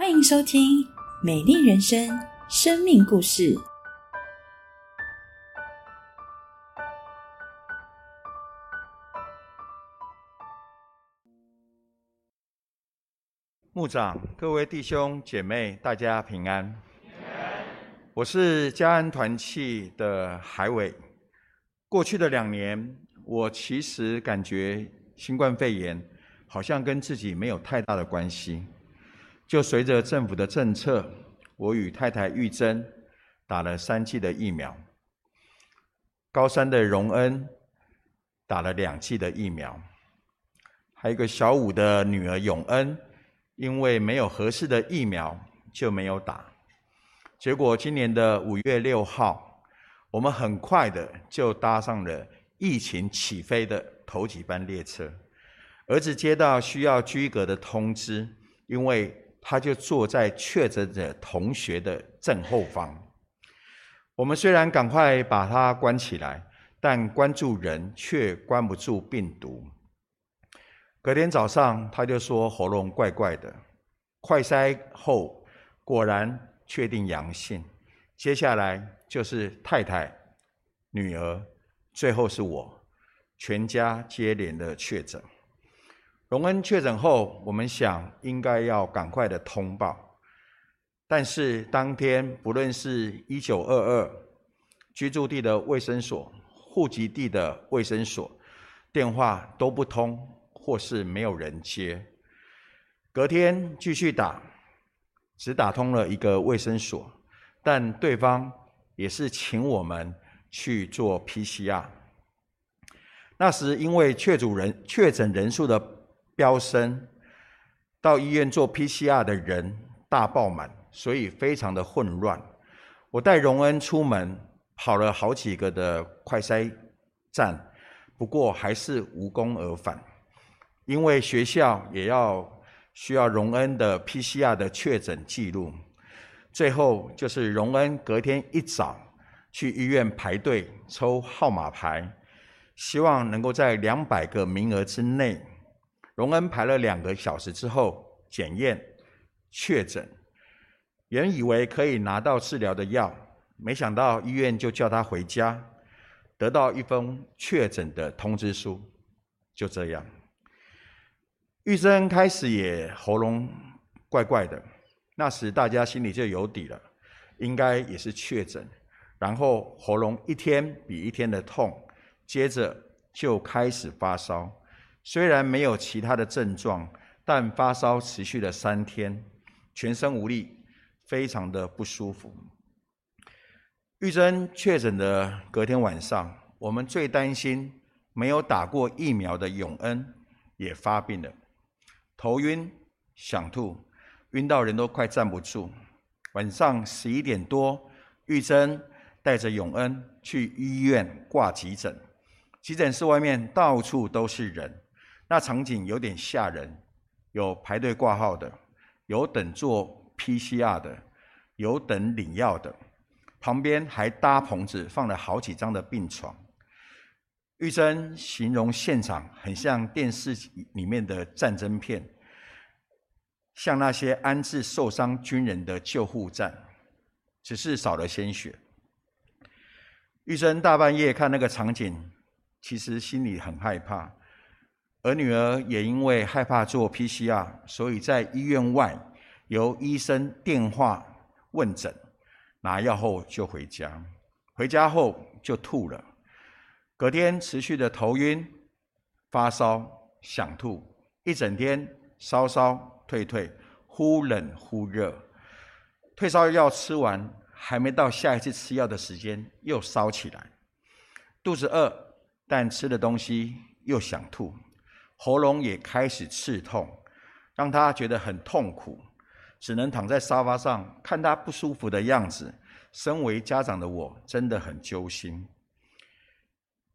欢迎收听《美丽人生》生命故事。牧长，各位弟兄姐妹，大家平安。我是嘉安团契的海伟。过去的两年，我其实感觉新冠肺炎好像跟自己没有太大的关系。就随着政府的政策，我与太太玉珍打了三剂的疫苗。高三的荣恩打了两剂的疫苗，还有一个小五的女儿永恩。因为没有合适的疫苗，就没有打。结果今年的五月六号，我们很快的就搭上了疫情起飞的头几班列车。儿子接到需要居隔的通知，因为他就坐在确诊者同学的正后方。我们虽然赶快把他关起来，但关注人却关不住病毒。隔天早上，他就说喉咙怪怪的，快筛后果然确定阳性。接下来就是太太、女儿，最后是我，全家接连的确诊。荣恩确诊后，我们想应该要赶快的通报，但是当天不论是一九二二居住地的卫生所、户籍地的卫生所，电话都不通。或是没有人接，隔天继续打，只打通了一个卫生所，但对方也是请我们去做 PCR。那时因为确主人确诊人数的飙升，到医院做 PCR 的人大爆满，所以非常的混乱。我带荣恩出门跑了好几个的快筛站，不过还是无功而返。因为学校也要需要荣恩的 PCR 的确诊记录，最后就是荣恩隔天一早去医院排队抽号码牌，希望能够在两百个名额之内。荣恩排了两个小时之后检验确诊，原以为可以拿到治疗的药，没想到医院就叫他回家，得到一封确诊的通知书，就这样。玉珍开始也喉咙怪怪的，那时大家心里就有底了，应该也是确诊。然后喉咙一天比一天的痛，接着就开始发烧。虽然没有其他的症状，但发烧持续了三天，全身无力，非常的不舒服。玉珍确诊的隔天晚上，我们最担心没有打过疫苗的永恩也发病了。头晕、想吐，晕到人都快站不住。晚上十一点多，玉珍带着永恩去医院挂急诊。急诊室外面到处都是人，那场景有点吓人。有排队挂号的，有等做 PCR 的，有等领药的，旁边还搭棚子放了好几张的病床。玉珍形容现场很像电视里面的战争片，像那些安置受伤军人的救护站，只是少了鲜血。玉珍大半夜看那个场景，其实心里很害怕，而女儿也因为害怕做 PCR，所以在医院外由医生电话问诊，拿药后就回家，回家后就吐了。隔天持续的头晕、发烧、想吐，一整天烧烧退退，忽冷忽热。退烧药吃完，还没到下一次吃药的时间，又烧起来。肚子饿，但吃的东西又想吐，喉咙也开始刺痛，让他觉得很痛苦，只能躺在沙发上看他不舒服的样子。身为家长的我，真的很揪心。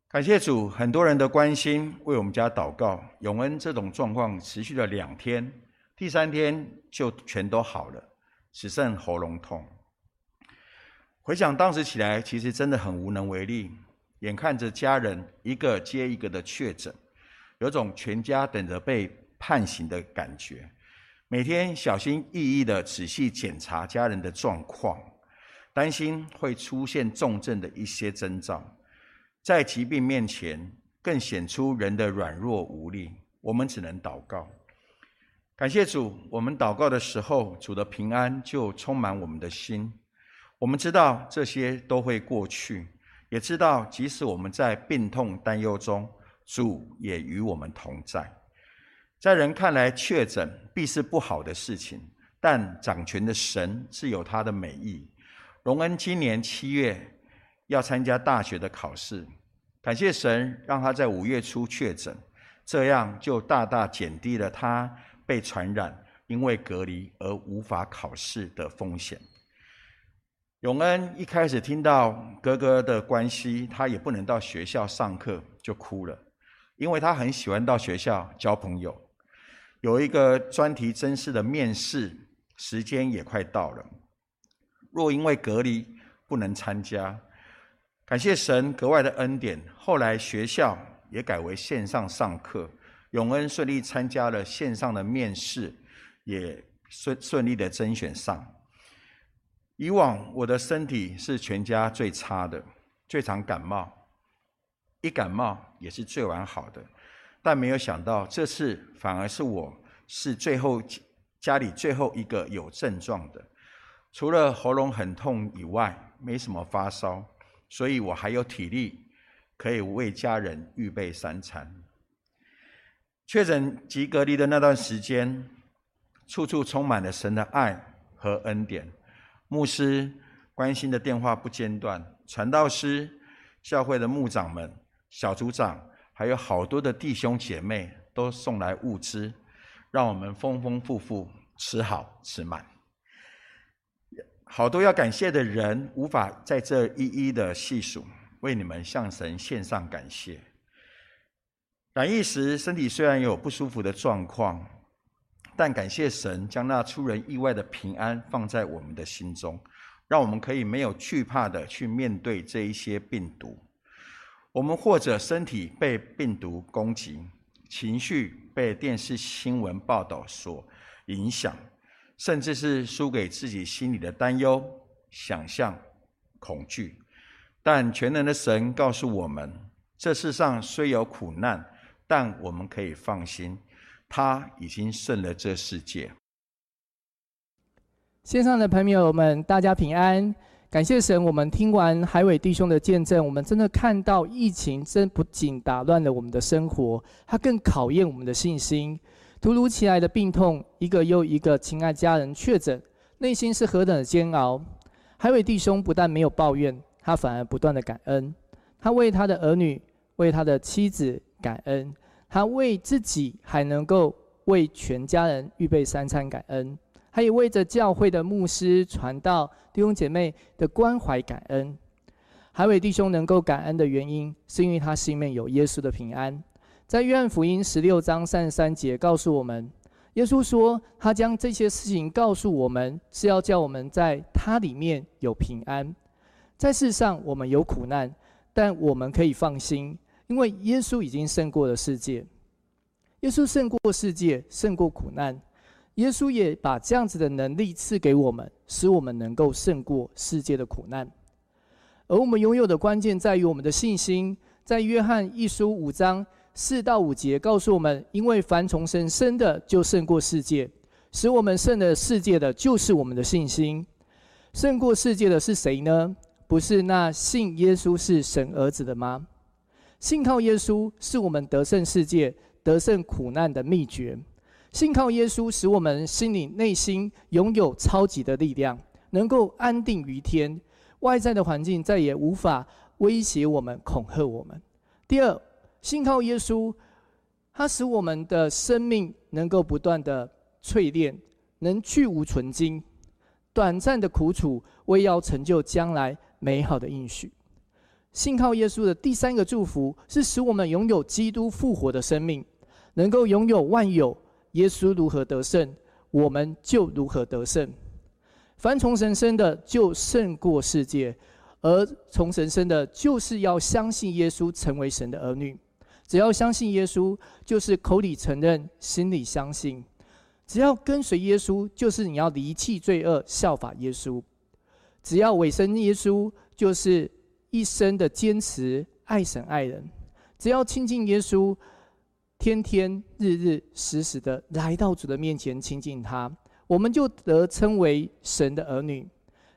感谢主，很多人的关心，为我们家祷告。永恩这种状况持续了两天，第三天就全都好了，只剩喉咙痛。回想当时起来，其实真的很无能为力。眼看着家人一个接一个的确诊，有种全家等着被判刑的感觉。每天小心翼翼的仔细检查家人的状况，担心会出现重症的一些征兆，在疾病面前更显出人的软弱无力。我们只能祷告，感谢主。我们祷告的时候，主的平安就充满我们的心。我们知道这些都会过去，也知道即使我们在病痛担忧中，主也与我们同在。在人看来，确诊必是不好的事情，但掌权的神是有他的美意。荣恩今年七月要参加大学的考试，感谢神让他在五月初确诊，这样就大大减低了他被传染、因为隔离而无法考试的风险。永恩一开始听到哥哥的关系，他也不能到学校上课，就哭了，因为他很喜欢到学校交朋友。有一个专题真试的面试时间也快到了，若因为隔离不能参加，感谢神格外的恩典，后来学校也改为线上上课，永恩顺利参加了线上的面试，也顺顺利的甄选上。以往我的身体是全家最差的，最常感冒，一感冒也是最完好的。但没有想到，这次反而是我是最后家里最后一个有症状的，除了喉咙很痛以外，没什么发烧，所以我还有体力可以为家人预备三餐。确诊及隔离的那段时间，处处充满了神的爱和恩典，牧师关心的电话不间断，传道师、教会的牧长们、小组长。还有好多的弟兄姐妹都送来物资，让我们丰丰富富吃好吃满。好多要感谢的人，无法在这一一的细数，为你们向神献上感谢。染疫时身体虽然有不舒服的状况，但感谢神将那出人意外的平安放在我们的心中，让我们可以没有惧怕的去面对这一些病毒。我们或者身体被病毒攻击，情绪被电视新闻报道所影响，甚至是输给自己心里的担忧、想象、恐惧。但全能的神告诉我们，这世上虽有苦难，但我们可以放心，他已经胜了这世界。线上的朋友们，大家平安。感谢神，我们听完海伟弟兄的见证，我们真的看到疫情真不仅打乱了我们的生活，它更考验我们的信心。突如其来的病痛，一个又一个亲爱家人确诊，内心是何等的煎熬。海伟弟兄不但没有抱怨，他反而不断的感恩。他为他的儿女，为他的妻子感恩，他为自己还能够为全家人预备三餐感恩。他也为着教会的牧师传道弟兄姐妹的关怀感恩。海伟弟兄能够感恩的原因，是因为他心里面有耶稣的平安。在约翰福音十六章三十三节告诉我们，耶稣说他将这些事情告诉我们，是要叫我们在他里面有平安。在世上我们有苦难，但我们可以放心，因为耶稣已经胜过了世界。耶稣胜过世界，胜过苦难。耶稣也把这样子的能力赐给我们，使我们能够胜过世界的苦难。而我们拥有的关键在于我们的信心。在约翰一书五章四到五节告诉我们：因为凡从神生的，就胜过世界；使我们胜了世界的就是我们的信心。胜过世界的是谁呢？不是那信耶稣是神儿子的吗？信靠耶稣是我们得胜世界、得胜苦难的秘诀。信靠耶稣，使我们心里内心拥有超级的力量，能够安定于天。外在的环境再也无法威胁我们、恐吓我们。第二，信靠耶稣，它使我们的生命能够不断的淬炼，能去无存精。短暂的苦楚，为要成就将来美好的应许。信靠耶稣的第三个祝福，是使我们拥有基督复活的生命，能够拥有万有。耶稣如何得胜，我们就如何得胜。凡从神生的，就胜过世界；而从神生的，就是要相信耶稣，成为神的儿女。只要相信耶稣，就是口里承认，心里相信。只要跟随耶稣，就是你要离弃罪恶，效法耶稣；只要委身耶稣，就是一生的坚持爱神爱人；只要亲近耶稣，天天日日时时的来到主的面前亲近他，我们就得称为神的儿女，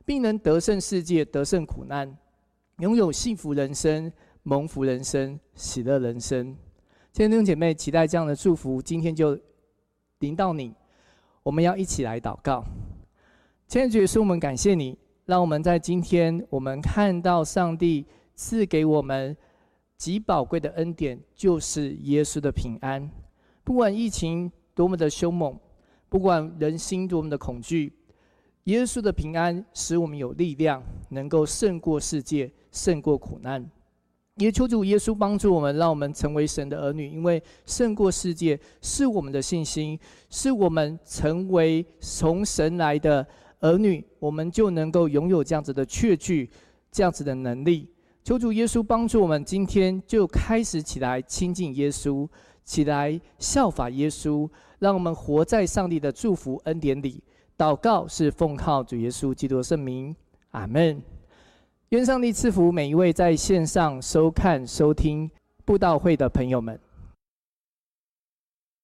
并能得胜世界，得胜苦难，拥有幸福人生、蒙福人生、喜乐人生。亲爱的弟兄姐妹，期待这样的祝福，今天就临到你。我们要一起来祷告。亲爱的主耶稣，我们感谢你，让我们在今天，我们看到上帝赐给我们极宝贵的恩典，就是耶稣的平安。不管疫情多么的凶猛，不管人心多么的恐惧，耶稣的平安使我们有力量，能够胜过世界，胜过苦难。也求主耶稣帮助我们，让我们成为神的儿女，因为胜过世界是我们的信心，是我们成为从神来的儿女，我们就能够拥有这样子的确据，这样子的能力。求主耶稣帮助我们，今天就开始起来亲近耶稣，起来效法耶稣，让我们活在上帝的祝福恩典里。祷告是奉靠主耶稣基督圣名，阿门。愿上帝赐福每一位在线上收看、收听布道会的朋友们。